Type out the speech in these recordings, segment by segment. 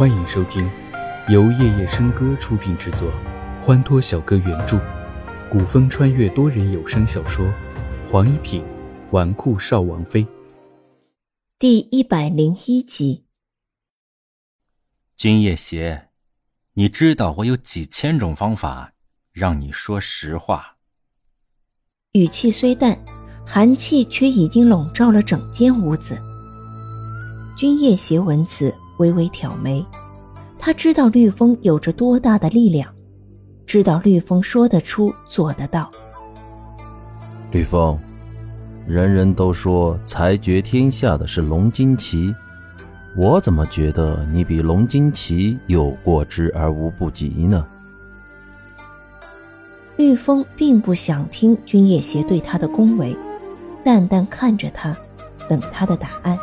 欢迎收听由夜夜笙歌出品制作，欢脱小哥原著，古风穿越多人有声小说《黄一品纨绔少王妃》第一百零一集。君夜邪，你知道我有几千种方法让你说实话。语气虽淡，寒气却已经笼罩了整间屋子。君夜邪闻此，微微挑眉。他知道绿风有着多大的力量，知道绿风说得出，做得到。绿风，人人都说裁决天下的是龙金奇，我怎么觉得你比龙金奇有过之而无不及呢？绿风并不想听君夜邪对他的恭维，淡淡看着他，等他的答案。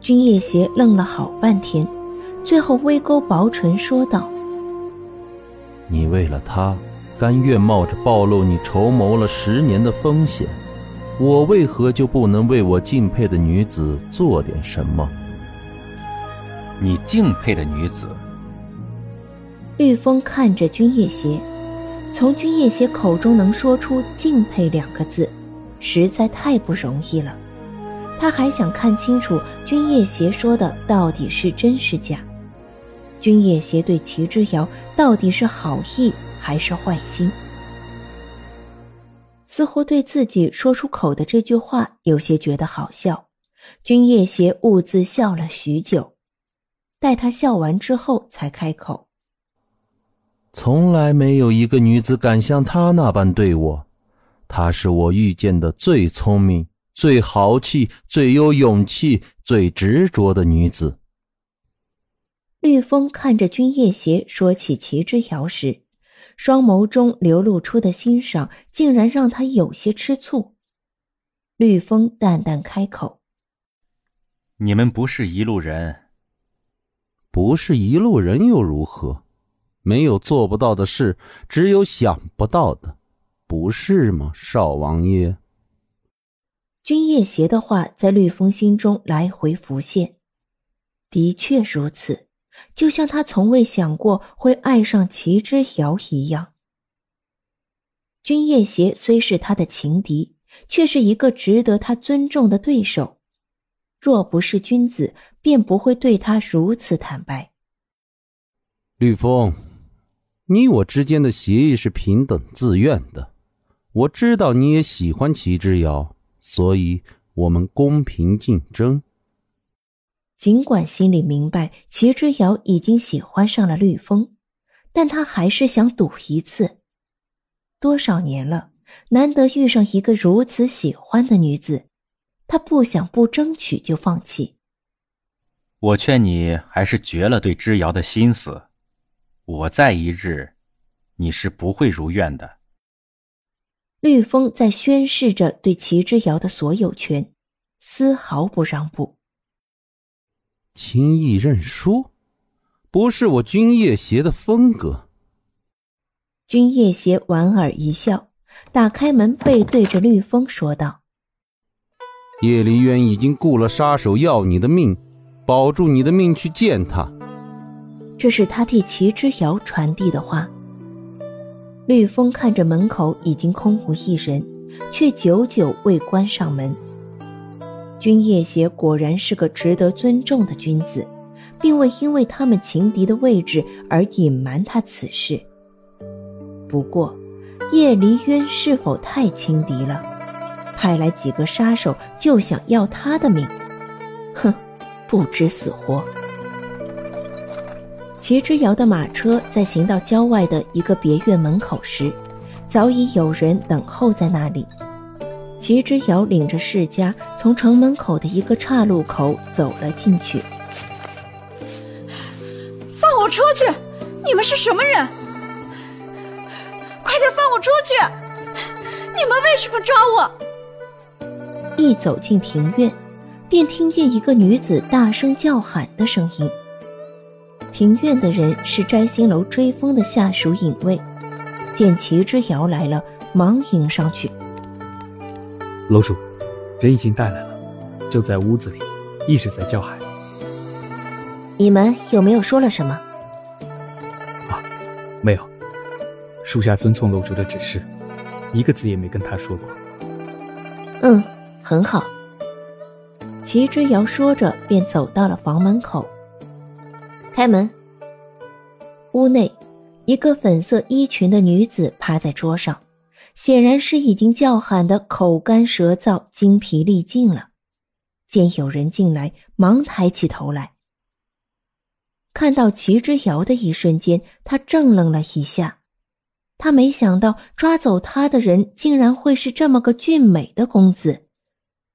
君夜邪愣了好半天，最后微勾薄唇说道：“你为了他，甘愿冒着暴露你筹谋了十年的风险，我为何就不能为我敬佩的女子做点什么？”你敬佩的女子？绿风看着君夜邪。从君夜邪口中能说出“敬佩”两个字，实在太不容易了。他还想看清楚君夜邪说的到底是真是假。君夜邪对齐之遥到底是好意还是坏心？似乎对自己说出口的这句话有些觉得好笑。君夜邪兀自笑了许久，待他笑完之后，才开口。从来没有一个女子敢像她那般对我，她是我遇见的最聪明、最豪气、最有勇气、最执着的女子。绿风看着君夜邪说起齐之遥时，双眸中流露出的欣赏，竟然让他有些吃醋。绿风淡淡开口：“你们不是一路人，不是一路人又如何？”没有做不到的事，只有想不到的，不是吗，少王爷？君夜邪的话在绿风心中来回浮现，的确如此，就像他从未想过会爱上齐之遥一样。君夜邪虽是他的情敌，却是一个值得他尊重的对手。若不是君子，便不会对他如此坦白。绿风。你我之间的协议是平等自愿的，我知道你也喜欢齐之遥，所以我们公平竞争。尽管心里明白齐之遥已经喜欢上了绿风，但他还是想赌一次。多少年了，难得遇上一个如此喜欢的女子，他不想不争取就放弃。我劝你还是绝了对之遥的心思。我在一日，你是不会如愿的。绿风在宣示着对齐之遥的所有权，丝毫不让步。轻易认输，不是我君夜邪的风格。君夜邪莞尔一笑，打开门，背对着绿风说道：“叶离渊已经雇了杀手要你的命，保住你的命去见他。”这是他替齐之遥传递的话。绿风看着门口已经空无一人，却久久未关上门。君夜邪果然是个值得尊重的君子，并未因为他们情敌的位置而隐瞒他此事。不过，叶离渊是否太轻敌了？派来几个杀手就想要他的命？哼，不知死活！齐之遥的马车在行到郊外的一个别院门口时，早已有人等候在那里。齐之遥领着世家从城门口的一个岔路口走了进去。放我出去！你们是什么人？快点放我出去！你们为什么抓我？一走进庭院，便听见一个女子大声叫喊的声音。庭院的人是摘星楼追风的下属影卫，见齐之遥来了，忙迎上去。楼主，人已经带来了，就在屋子里，一直在叫喊。你们有没有说了什么？啊，没有。属下遵从楼主的指示，一个字也没跟他说过。嗯，很好。齐之遥说着，便走到了房门口。开门。屋内，一个粉色衣裙的女子趴在桌上，显然是已经叫喊的口干舌燥、精疲力尽了。见有人进来，忙抬起头来。看到齐之遥的一瞬间，他怔愣了一下。他没想到抓走他的人竟然会是这么个俊美的公子，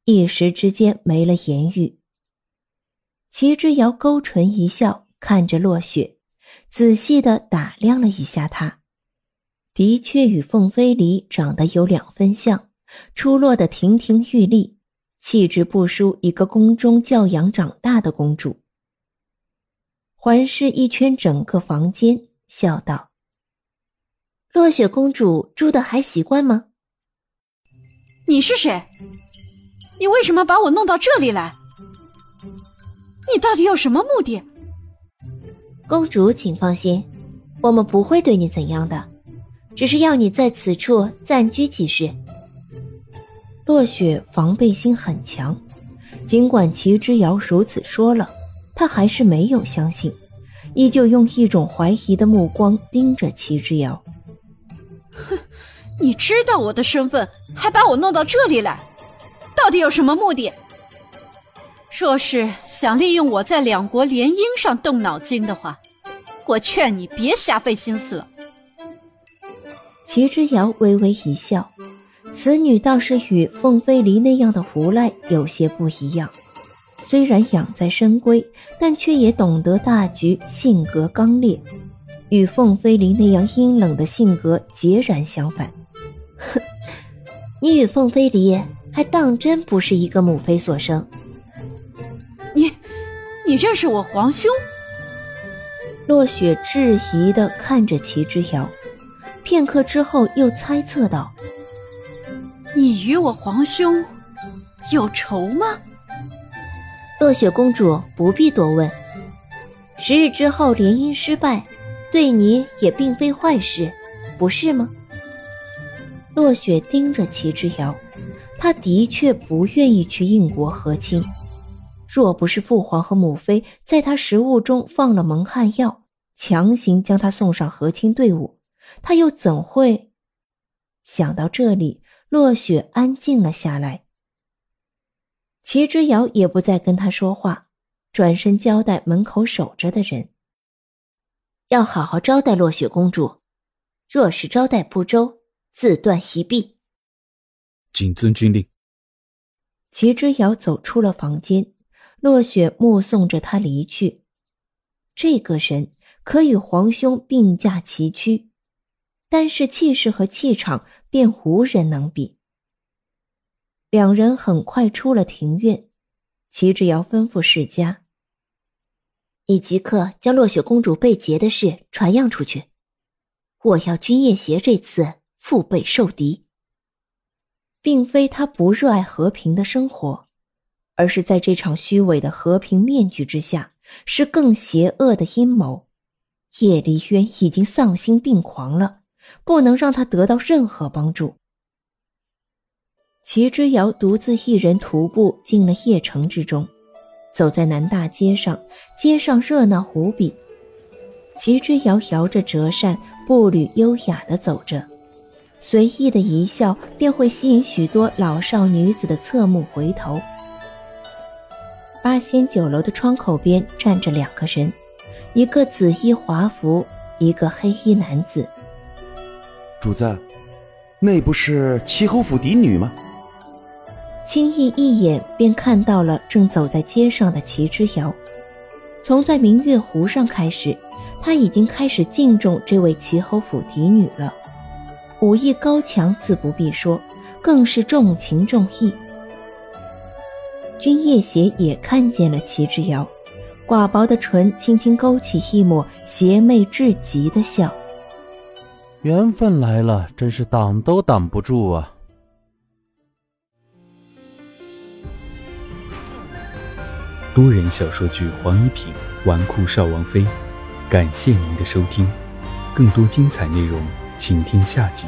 一时之间没了言语。齐之遥勾唇一笑，看着落雪，仔细的打量了一下他，的确与凤飞离长得有两分像，出落的亭亭玉立，气质不输一个宫中教养长大的公主。环视一圈整个房间，笑道。落雪公主住的还习惯吗？你是谁？你为什么把我弄到这里来？你到底有什么目的？公主，请放心，我们不会对你怎样的，只是要你在此处暂居几日。落雪防备心很强，尽管齐之遥如此说了，他还是没有相信，依旧用一种怀疑的目光盯着齐之遥。哼，你知道我的身份，还把我弄到这里来，到底有什么目的？若是想利用我在两国联姻上动脑筋的话，我劝你别瞎费心思了。齐之遥微微一笑，此女倒是与凤飞离那样的无赖有些不一样，虽然养在深闺，但却也懂得大局，性格刚烈。与凤飞离那样阴冷的性格截然相反。哼，你与凤飞离还当真不是一个母妃所生。你，认识我皇兄？落雪质疑的看着齐之遥，片刻之后又猜测道：“你与我皇兄有仇吗？”落雪公主不必多问，十日之后联姻失败。对你也并非坏事，不是吗？落雪盯着齐之遥，他的确不愿意去应国和亲。若不是父皇和母妃在他食物中放了蒙汗药，强行将他送上和亲队伍，他又怎会？想到这里，落雪安静了下来。齐之遥也不再跟他说话，转身交代门口守着的人。要好好招待落雪公主，若是招待不周，自断一臂。谨遵军令。齐之遥走出了房间，落雪目送着他离去。这个人可与皇兄并驾齐驱，但是气势和气场便无人能比。两人很快出了庭院，齐之尧吩咐世家。你即刻将落雪公主被劫的事传扬出去，我要君夜邪这次腹背受敌。并非他不热爱和平的生活，而是在这场虚伪的和平面具之下，是更邪恶的阴谋。叶离渊已经丧心病狂了，不能让他得到任何帮助。齐之遥独自一人徒步进了邺城之中。走在南大街上，街上热闹无比。齐之遥摇着折扇，步履优雅地走着，随意的一笑便会吸引许多老少女子的侧目回头。八仙酒楼的窗口边站着两个人，一个紫衣华服，一个黑衣男子。主子，那不是齐侯府嫡女吗？轻易一眼便看到了正走在街上的齐之遥。从在明月湖上开始，他已经开始敬重这位齐侯府嫡女了。武艺高强自不必说，更是重情重义。君夜邪也看见了齐之遥，寡薄的唇轻轻勾起一抹邪魅至极的笑。缘分来了，真是挡都挡不住啊！多人小说剧《黄一品》纨绔少王妃。感谢您的收听，更多精彩内容，请听下集。